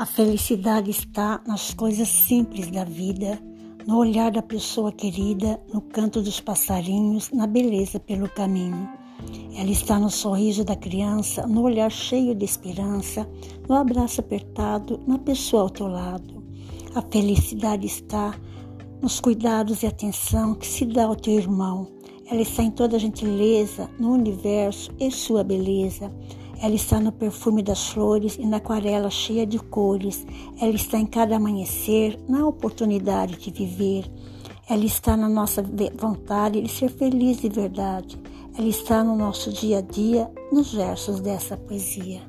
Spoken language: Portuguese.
A felicidade está nas coisas simples da vida, no olhar da pessoa querida, no canto dos passarinhos, na beleza pelo caminho. Ela está no sorriso da criança, no olhar cheio de esperança, no abraço apertado, na pessoa ao teu lado. A felicidade está nos cuidados e atenção que se dá ao teu irmão. Ela está em toda gentileza, no universo e sua beleza. Ela está no perfume das flores e na aquarela cheia de cores. Ela está em cada amanhecer, na oportunidade de viver. Ela está na nossa vontade de ser feliz de verdade. Ela está no nosso dia a dia, nos versos dessa poesia.